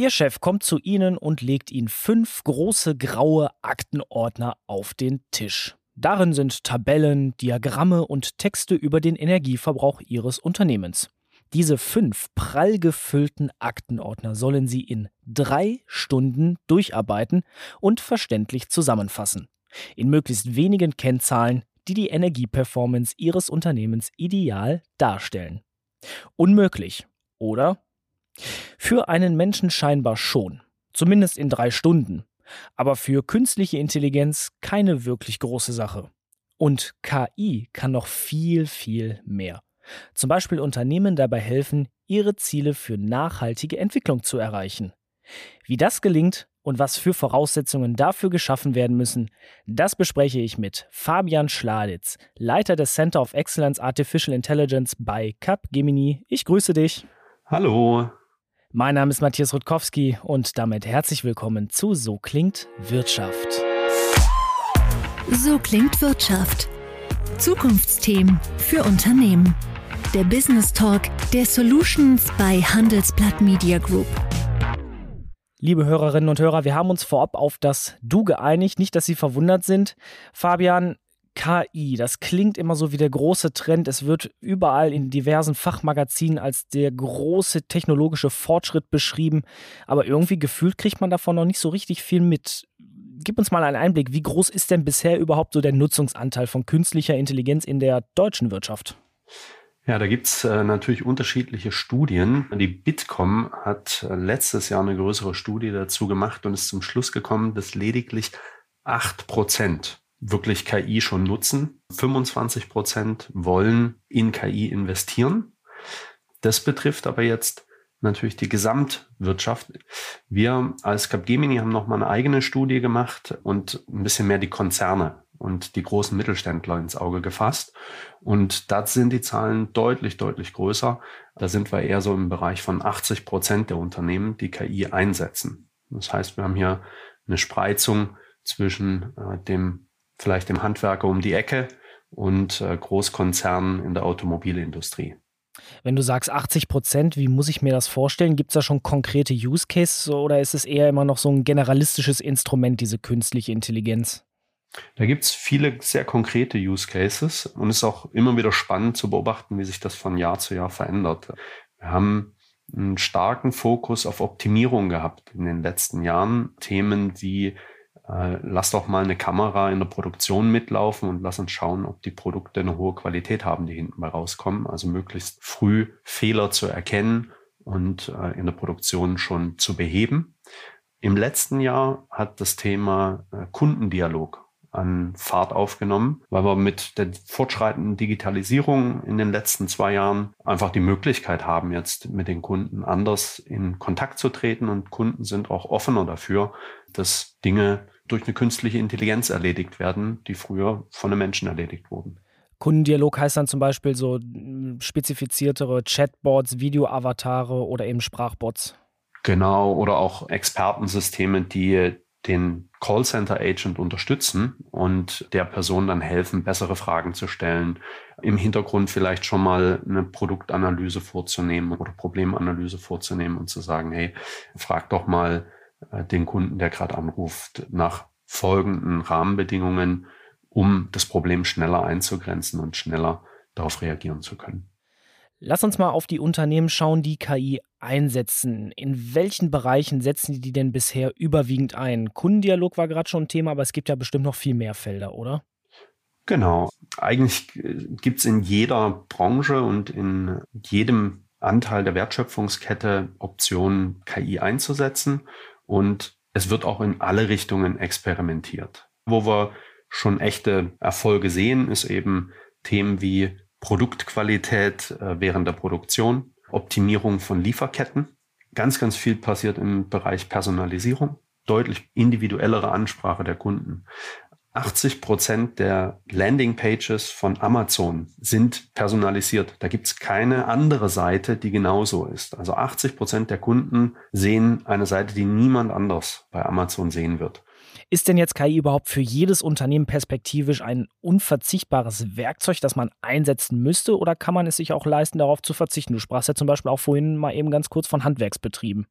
Ihr Chef kommt zu Ihnen und legt Ihnen fünf große graue Aktenordner auf den Tisch. Darin sind Tabellen, Diagramme und Texte über den Energieverbrauch Ihres Unternehmens. Diese fünf prall gefüllten Aktenordner sollen Sie in drei Stunden durcharbeiten und verständlich zusammenfassen. In möglichst wenigen Kennzahlen, die die Energieperformance Ihres Unternehmens ideal darstellen. Unmöglich, oder? Für einen Menschen scheinbar schon, zumindest in drei Stunden, aber für künstliche Intelligenz keine wirklich große Sache. Und KI kann noch viel, viel mehr. Zum Beispiel Unternehmen dabei helfen, ihre Ziele für nachhaltige Entwicklung zu erreichen. Wie das gelingt und was für Voraussetzungen dafür geschaffen werden müssen, das bespreche ich mit Fabian Schladitz, Leiter des Center of Excellence Artificial Intelligence bei Capgemini. Ich grüße dich. Hallo. Mein Name ist Matthias Rutkowski und damit herzlich willkommen zu So klingt Wirtschaft. So klingt Wirtschaft. Zukunftsthemen für Unternehmen. Der Business Talk der Solutions bei Handelsblatt Media Group. Liebe Hörerinnen und Hörer, wir haben uns vorab auf das Du geeinigt. Nicht, dass Sie verwundert sind. Fabian, KI, das klingt immer so wie der große Trend. Es wird überall in diversen Fachmagazinen als der große technologische Fortschritt beschrieben. Aber irgendwie gefühlt kriegt man davon noch nicht so richtig viel mit. Gib uns mal einen Einblick. Wie groß ist denn bisher überhaupt so der Nutzungsanteil von künstlicher Intelligenz in der deutschen Wirtschaft? Ja, da gibt's äh, natürlich unterschiedliche Studien. Die Bitkom hat äh, letztes Jahr eine größere Studie dazu gemacht und ist zum Schluss gekommen, dass lediglich acht Prozent wirklich KI schon nutzen. 25 Prozent wollen in KI investieren. Das betrifft aber jetzt natürlich die Gesamtwirtschaft. Wir als Capgemini haben nochmal eine eigene Studie gemacht und ein bisschen mehr die Konzerne und die großen Mittelständler ins Auge gefasst. Und da sind die Zahlen deutlich, deutlich größer. Da sind wir eher so im Bereich von 80 Prozent der Unternehmen, die KI einsetzen. Das heißt, wir haben hier eine Spreizung zwischen äh, dem vielleicht dem Handwerker um die Ecke und äh, Großkonzernen in der Automobilindustrie. Wenn du sagst 80 Prozent, wie muss ich mir das vorstellen? Gibt es da schon konkrete Use Cases oder ist es eher immer noch so ein generalistisches Instrument, diese künstliche Intelligenz? Da gibt es viele sehr konkrete Use Cases und es ist auch immer wieder spannend zu beobachten, wie sich das von Jahr zu Jahr verändert. Wir haben einen starken Fokus auf Optimierung gehabt in den letzten Jahren. Themen wie äh, lass doch mal eine Kamera in der Produktion mitlaufen und lass uns schauen, ob die Produkte eine hohe Qualität haben, die hinten bei rauskommen. Also möglichst früh Fehler zu erkennen und äh, in der Produktion schon zu beheben. Im letzten Jahr hat das Thema äh, Kundendialog an Fahrt aufgenommen, weil wir mit der fortschreitenden Digitalisierung in den letzten zwei Jahren einfach die Möglichkeit haben, jetzt mit den Kunden anders in Kontakt zu treten und Kunden sind auch offener dafür, dass Dinge durch eine künstliche Intelligenz erledigt werden, die früher von einem Menschen erledigt wurden. Kundendialog heißt dann zum Beispiel so spezifiziertere Chatbots, Videoavatare oder eben Sprachbots. Genau, oder auch Expertensysteme, die den Callcenter-Agent unterstützen und der Person dann helfen, bessere Fragen zu stellen, im Hintergrund vielleicht schon mal eine Produktanalyse vorzunehmen oder Problemanalyse vorzunehmen und zu sagen, hey, frag doch mal den Kunden, der gerade anruft, nach folgenden Rahmenbedingungen, um das Problem schneller einzugrenzen und schneller darauf reagieren zu können. Lass uns mal auf die Unternehmen schauen, die KI einsetzen. In welchen Bereichen setzen die die denn bisher überwiegend ein? Kundendialog war gerade schon ein Thema, aber es gibt ja bestimmt noch viel mehr Felder, oder? Genau. Eigentlich äh, gibt es in jeder Branche und in jedem Anteil der Wertschöpfungskette Optionen, KI einzusetzen. Und es wird auch in alle Richtungen experimentiert. Wo wir schon echte Erfolge sehen, ist eben Themen wie Produktqualität äh, während der Produktion, Optimierung von Lieferketten. Ganz, ganz viel passiert im Bereich Personalisierung, deutlich individuellere Ansprache der Kunden. 80 Prozent der Landingpages von Amazon sind personalisiert. Da gibt es keine andere Seite, die genauso ist. Also 80 Prozent der Kunden sehen eine Seite, die niemand anders bei Amazon sehen wird. Ist denn jetzt KI überhaupt für jedes Unternehmen perspektivisch ein unverzichtbares Werkzeug, das man einsetzen müsste, oder kann man es sich auch leisten, darauf zu verzichten? Du sprachst ja zum Beispiel auch vorhin mal eben ganz kurz von Handwerksbetrieben.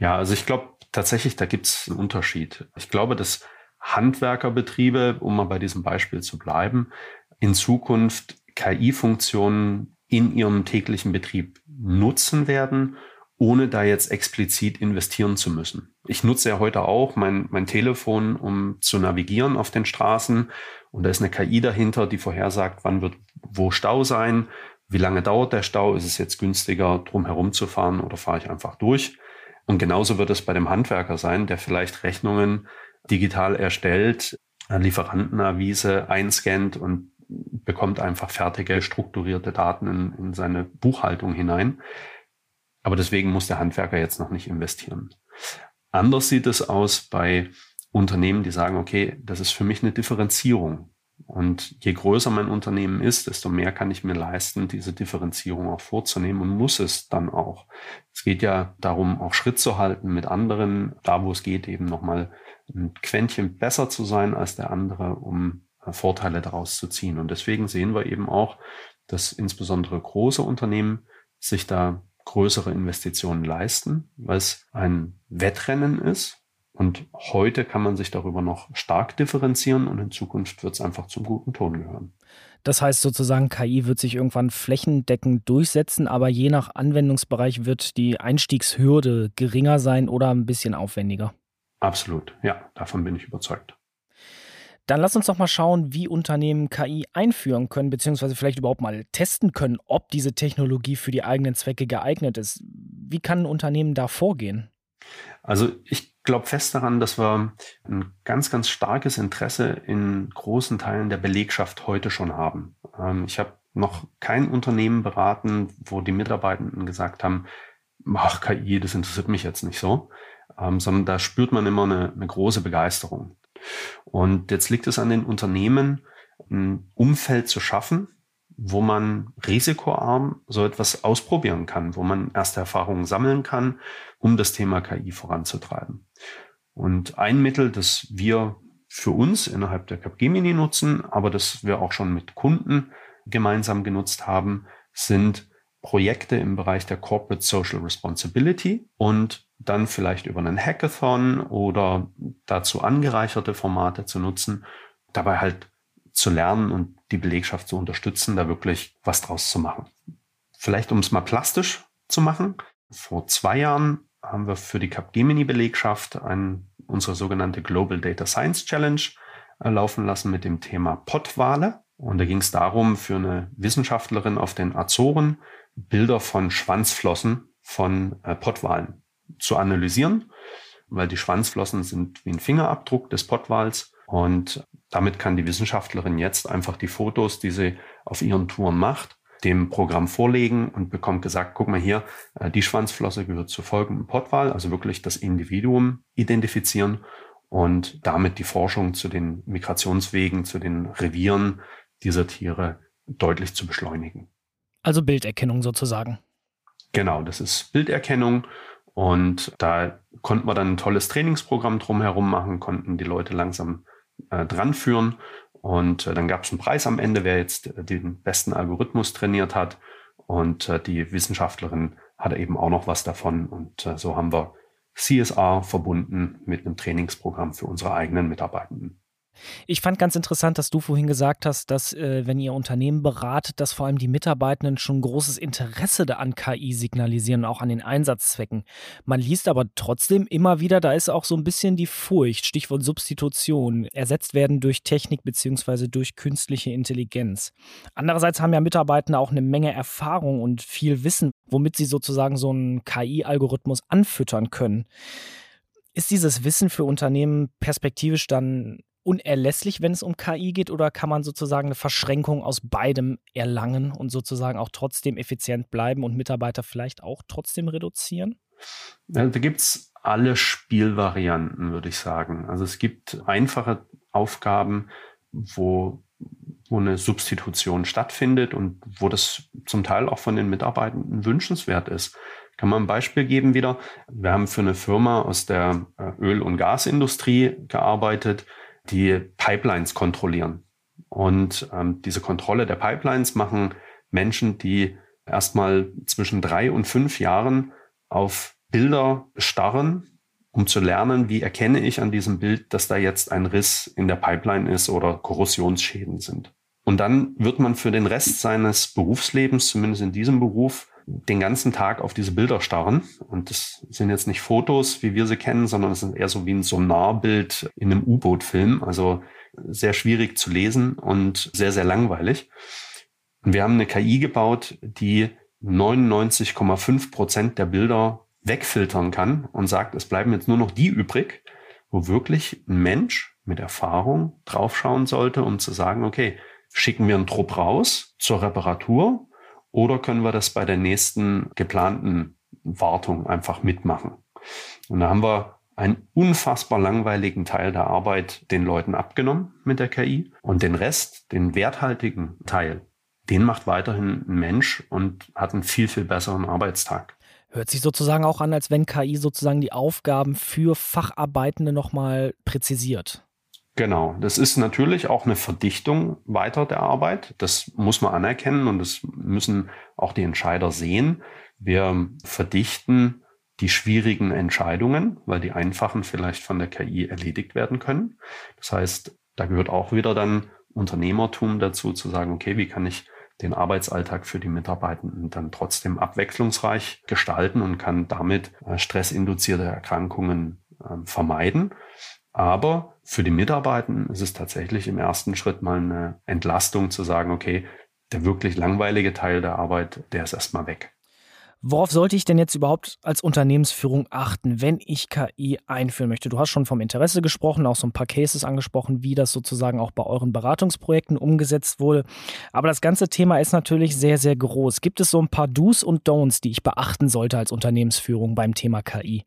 Ja, also ich glaube tatsächlich, da gibt es einen Unterschied. Ich glaube, dass Handwerkerbetriebe, um mal bei diesem Beispiel zu bleiben, in Zukunft KI-Funktionen in ihrem täglichen Betrieb nutzen werden, ohne da jetzt explizit investieren zu müssen. Ich nutze ja heute auch mein, mein Telefon, um zu navigieren auf den Straßen. Und da ist eine KI dahinter, die vorhersagt, wann wird wo Stau sein, wie lange dauert der Stau, ist es jetzt günstiger, drum herum zu fahren oder fahre ich einfach durch. Und genauso wird es bei dem Handwerker sein, der vielleicht Rechnungen digital erstellt, Lieferantenavise einscannt und bekommt einfach fertige, strukturierte Daten in, in seine Buchhaltung hinein. Aber deswegen muss der Handwerker jetzt noch nicht investieren. Anders sieht es aus bei Unternehmen, die sagen, okay, das ist für mich eine Differenzierung. Und je größer mein Unternehmen ist, desto mehr kann ich mir leisten, diese Differenzierung auch vorzunehmen und muss es dann auch. Es geht ja darum, auch Schritt zu halten mit anderen, da wo es geht, eben nochmal ein Quäntchen besser zu sein als der andere, um äh, Vorteile daraus zu ziehen. Und deswegen sehen wir eben auch, dass insbesondere große Unternehmen sich da größere Investitionen leisten, weil es ein Wettrennen ist. Und heute kann man sich darüber noch stark differenzieren und in Zukunft wird es einfach zum guten Ton gehören. Das heißt sozusagen, KI wird sich irgendwann flächendeckend durchsetzen, aber je nach Anwendungsbereich wird die Einstiegshürde geringer sein oder ein bisschen aufwendiger. Absolut, ja, davon bin ich überzeugt. Dann lass uns doch mal schauen, wie Unternehmen KI einführen können, beziehungsweise vielleicht überhaupt mal testen können, ob diese Technologie für die eigenen Zwecke geeignet ist. Wie kann ein Unternehmen da vorgehen? Also ich glaube fest daran, dass wir ein ganz, ganz starkes Interesse in großen Teilen der Belegschaft heute schon haben. Ähm, ich habe noch kein Unternehmen beraten, wo die Mitarbeitenden gesagt haben, ach, KI, das interessiert mich jetzt nicht so, ähm, sondern da spürt man immer eine, eine große Begeisterung. Und jetzt liegt es an den Unternehmen, ein Umfeld zu schaffen, wo man risikoarm so etwas ausprobieren kann, wo man erste Erfahrungen sammeln kann, um das Thema KI voranzutreiben. Und ein Mittel, das wir für uns innerhalb der Capgemini nutzen, aber das wir auch schon mit Kunden gemeinsam genutzt haben, sind Projekte im Bereich der Corporate Social Responsibility und dann vielleicht über einen Hackathon oder dazu angereicherte Formate zu nutzen, dabei halt zu lernen und die Belegschaft zu unterstützen, da wirklich was draus zu machen. Vielleicht um es mal plastisch zu machen. Vor zwei Jahren haben wir für die Capgemini-Belegschaft unsere sogenannte Global Data Science Challenge äh, laufen lassen mit dem Thema Pottwale. Und da ging es darum, für eine Wissenschaftlerin auf den Azoren Bilder von Schwanzflossen von äh, Pottwalen zu analysieren, weil die Schwanzflossen sind wie ein Fingerabdruck des Pottwals und damit kann die Wissenschaftlerin jetzt einfach die Fotos, die sie auf ihren Touren macht, dem Programm vorlegen und bekommt gesagt, guck mal hier, äh, die Schwanzflosse gehört zu folgendem Pottwal, also wirklich das Individuum identifizieren und damit die Forschung zu den Migrationswegen, zu den Revieren dieser Tiere deutlich zu beschleunigen. Also Bilderkennung sozusagen. Genau, das ist Bilderkennung und da konnten wir dann ein tolles Trainingsprogramm drumherum machen, konnten die Leute langsam äh, dran führen. Und äh, dann gab es einen Preis am Ende, wer jetzt äh, den besten Algorithmus trainiert hat. Und äh, die Wissenschaftlerin hatte eben auch noch was davon. Und äh, so haben wir CSR verbunden mit einem Trainingsprogramm für unsere eigenen Mitarbeitenden. Ich fand ganz interessant, dass du vorhin gesagt hast, dass äh, wenn ihr Unternehmen beratet, dass vor allem die Mitarbeitenden schon großes Interesse an KI signalisieren, auch an den Einsatzzwecken. Man liest aber trotzdem immer wieder, da ist auch so ein bisschen die Furcht, Stichwort Substitution, ersetzt werden durch Technik beziehungsweise durch künstliche Intelligenz. Andererseits haben ja Mitarbeitende auch eine Menge Erfahrung und viel Wissen, womit sie sozusagen so einen KI-Algorithmus anfüttern können. Ist dieses Wissen für Unternehmen perspektivisch dann unerlässlich, wenn es um KI geht, oder kann man sozusagen eine Verschränkung aus beidem erlangen und sozusagen auch trotzdem effizient bleiben und Mitarbeiter vielleicht auch trotzdem reduzieren? Da gibt es alle Spielvarianten, würde ich sagen. Also es gibt einfache Aufgaben, wo, wo eine Substitution stattfindet und wo das zum Teil auch von den Mitarbeitenden wünschenswert ist. Kann man ein Beispiel geben wieder? Wir haben für eine Firma aus der äh, Öl- und Gasindustrie gearbeitet, die Pipelines kontrollieren. Und ähm, diese Kontrolle der Pipelines machen Menschen, die erstmal zwischen drei und fünf Jahren auf Bilder starren, um zu lernen, wie erkenne ich an diesem Bild, dass da jetzt ein Riss in der Pipeline ist oder Korrosionsschäden sind. Und dann wird man für den Rest seines Berufslebens, zumindest in diesem Beruf, den ganzen Tag auf diese Bilder starren. Und das sind jetzt nicht Fotos, wie wir sie kennen, sondern es ist eher so wie ein Sonarbild in einem U-Boot-Film. Also sehr schwierig zu lesen und sehr, sehr langweilig. Und wir haben eine KI gebaut, die 99,5 Prozent der Bilder wegfiltern kann und sagt, es bleiben jetzt nur noch die übrig, wo wirklich ein Mensch mit Erfahrung draufschauen sollte, um zu sagen, okay, schicken wir einen Trupp raus zur Reparatur oder können wir das bei der nächsten geplanten Wartung einfach mitmachen? Und da haben wir einen unfassbar langweiligen Teil der Arbeit den Leuten abgenommen mit der KI und den Rest, den werthaltigen Teil, den macht weiterhin ein Mensch und hat einen viel, viel besseren Arbeitstag. Hört sich sozusagen auch an, als wenn KI sozusagen die Aufgaben für Facharbeitende nochmal präzisiert. Genau, das ist natürlich auch eine Verdichtung weiter der Arbeit. Das muss man anerkennen und das müssen auch die Entscheider sehen. Wir verdichten die schwierigen Entscheidungen, weil die einfachen vielleicht von der KI erledigt werden können. Das heißt, da gehört auch wieder dann Unternehmertum dazu, zu sagen, okay, wie kann ich den Arbeitsalltag für die Mitarbeitenden dann trotzdem abwechslungsreich gestalten und kann damit äh, stressinduzierte Erkrankungen ähm, vermeiden. Aber für die Mitarbeitenden ist es tatsächlich im ersten Schritt mal eine Entlastung zu sagen, okay, der wirklich langweilige Teil der Arbeit, der ist erstmal weg. Worauf sollte ich denn jetzt überhaupt als Unternehmensführung achten, wenn ich KI einführen möchte? Du hast schon vom Interesse gesprochen, auch so ein paar Cases angesprochen, wie das sozusagen auch bei euren Beratungsprojekten umgesetzt wurde. Aber das ganze Thema ist natürlich sehr, sehr groß. Gibt es so ein paar Do's und Don'ts, die ich beachten sollte als Unternehmensführung beim Thema KI?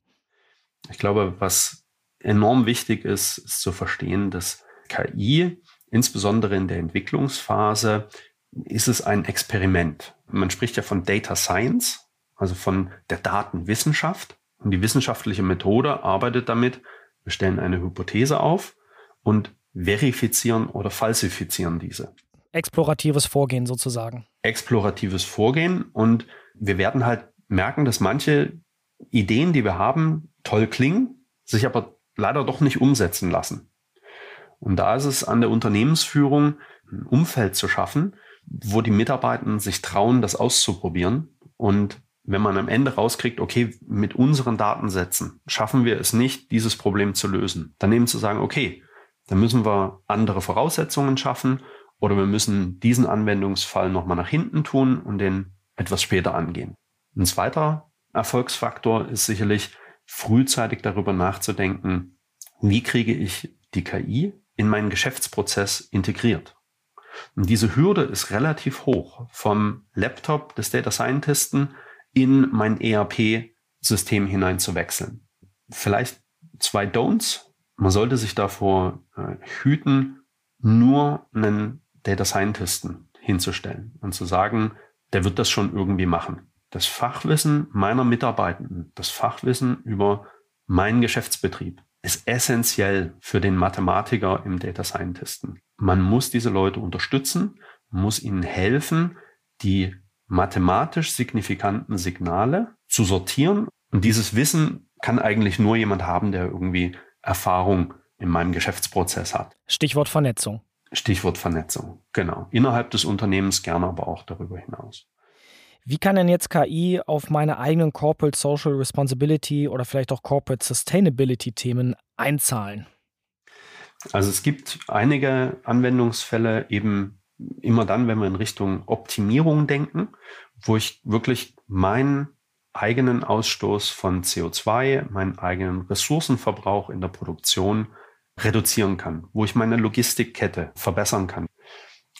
Ich glaube, was enorm wichtig ist, ist zu verstehen, dass KI, insbesondere in der Entwicklungsphase, ist es ein Experiment. Man spricht ja von Data Science, also von der Datenwissenschaft. Und die wissenschaftliche Methode arbeitet damit, wir stellen eine Hypothese auf und verifizieren oder falsifizieren diese. Exploratives Vorgehen sozusagen. Exploratives Vorgehen und wir werden halt merken, dass manche Ideen, die wir haben, toll klingen, sich aber leider doch nicht umsetzen lassen. Und da ist es an der Unternehmensführung, ein Umfeld zu schaffen, wo die Mitarbeitenden sich trauen, das auszuprobieren. Und wenn man am Ende rauskriegt, okay, mit unseren Datensätzen schaffen wir es nicht, dieses Problem zu lösen, dann eben zu sagen, okay, dann müssen wir andere Voraussetzungen schaffen oder wir müssen diesen Anwendungsfall nochmal nach hinten tun und den etwas später angehen. Ein zweiter Erfolgsfaktor ist sicherlich, frühzeitig darüber nachzudenken, wie kriege ich die KI in meinen Geschäftsprozess integriert. Und diese Hürde ist relativ hoch vom Laptop des Data Scientisten in mein ERP-System hinein zu wechseln. Vielleicht zwei Don'ts. Man sollte sich davor äh, hüten, nur einen Data Scientisten hinzustellen und zu sagen, der wird das schon irgendwie machen das Fachwissen meiner Mitarbeitenden, das Fachwissen über meinen Geschäftsbetrieb ist essentiell für den Mathematiker im Data Scientisten. Man muss diese Leute unterstützen, muss ihnen helfen, die mathematisch signifikanten Signale zu sortieren. Und dieses Wissen kann eigentlich nur jemand haben, der irgendwie Erfahrung in meinem Geschäftsprozess hat. Stichwort Vernetzung. Stichwort Vernetzung, genau. Innerhalb des Unternehmens gerne, aber auch darüber hinaus. Wie kann denn jetzt KI auf meine eigenen Corporate Social Responsibility oder vielleicht auch Corporate Sustainability Themen einzahlen? Also es gibt einige Anwendungsfälle eben immer dann, wenn wir in Richtung Optimierung denken, wo ich wirklich meinen eigenen Ausstoß von CO2, meinen eigenen Ressourcenverbrauch in der Produktion reduzieren kann, wo ich meine Logistikkette verbessern kann.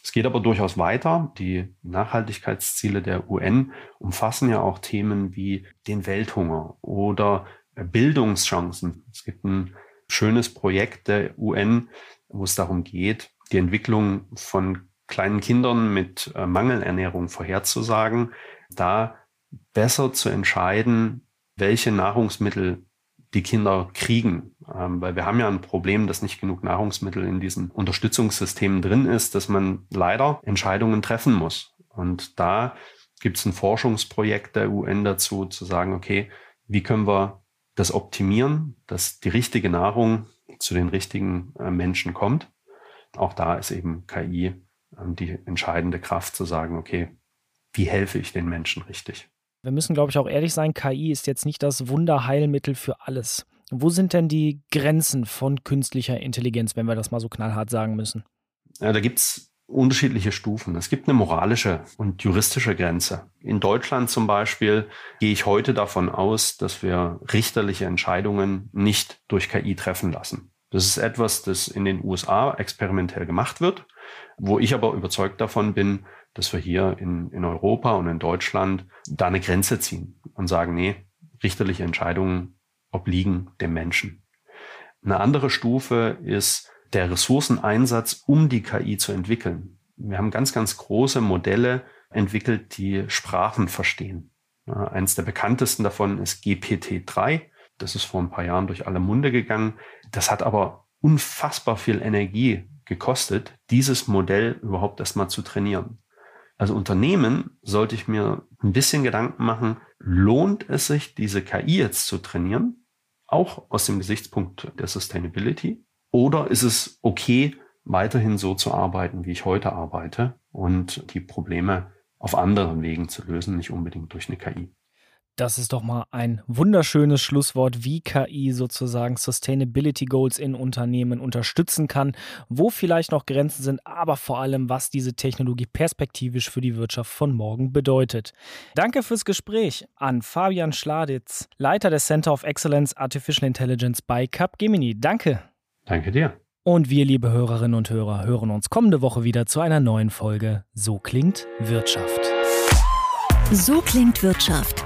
Es geht aber durchaus weiter. Die Nachhaltigkeitsziele der UN umfassen ja auch Themen wie den Welthunger oder Bildungschancen. Es gibt ein schönes Projekt der UN, wo es darum geht, die Entwicklung von kleinen Kindern mit äh, Mangelernährung vorherzusagen, da besser zu entscheiden, welche Nahrungsmittel die Kinder kriegen. Ähm, weil wir haben ja ein Problem, dass nicht genug Nahrungsmittel in diesen Unterstützungssystemen drin ist, dass man leider Entscheidungen treffen muss. Und da gibt es ein Forschungsprojekt der UN dazu, zu sagen, okay, wie können wir das optimieren, dass die richtige Nahrung zu den richtigen äh, Menschen kommt. Auch da ist eben KI ähm, die entscheidende Kraft zu sagen, okay, wie helfe ich den Menschen richtig? Wir müssen, glaube ich, auch ehrlich sein, KI ist jetzt nicht das Wunderheilmittel für alles. Wo sind denn die Grenzen von künstlicher Intelligenz, wenn wir das mal so knallhart sagen müssen? Ja, da gibt es unterschiedliche Stufen. Es gibt eine moralische und juristische Grenze. In Deutschland zum Beispiel gehe ich heute davon aus, dass wir richterliche Entscheidungen nicht durch KI treffen lassen. Das ist etwas, das in den USA experimentell gemacht wird, wo ich aber überzeugt davon bin, dass wir hier in, in Europa und in Deutschland da eine Grenze ziehen und sagen, nee, richterliche Entscheidungen obliegen dem Menschen. Eine andere Stufe ist der Ressourceneinsatz, um die KI zu entwickeln. Wir haben ganz, ganz große Modelle entwickelt, die Sprachen verstehen. eins der bekanntesten davon ist GPT-3. Das ist vor ein paar Jahren durch alle Munde gegangen. Das hat aber unfassbar viel Energie gekostet, dieses Modell überhaupt erstmal zu trainieren. Also Unternehmen sollte ich mir ein bisschen Gedanken machen, lohnt es sich, diese KI jetzt zu trainieren? Auch aus dem Gesichtspunkt der Sustainability? Oder ist es okay, weiterhin so zu arbeiten, wie ich heute arbeite und die Probleme auf anderen Wegen zu lösen, nicht unbedingt durch eine KI? Das ist doch mal ein wunderschönes Schlusswort, wie KI sozusagen Sustainability Goals in Unternehmen unterstützen kann, wo vielleicht noch Grenzen sind, aber vor allem, was diese Technologie perspektivisch für die Wirtschaft von morgen bedeutet. Danke fürs Gespräch an Fabian Schladitz, Leiter des Center of Excellence Artificial Intelligence bei Capgemini. Danke. Danke dir. Und wir, liebe Hörerinnen und Hörer, hören uns kommende Woche wieder zu einer neuen Folge So klingt Wirtschaft. So klingt Wirtschaft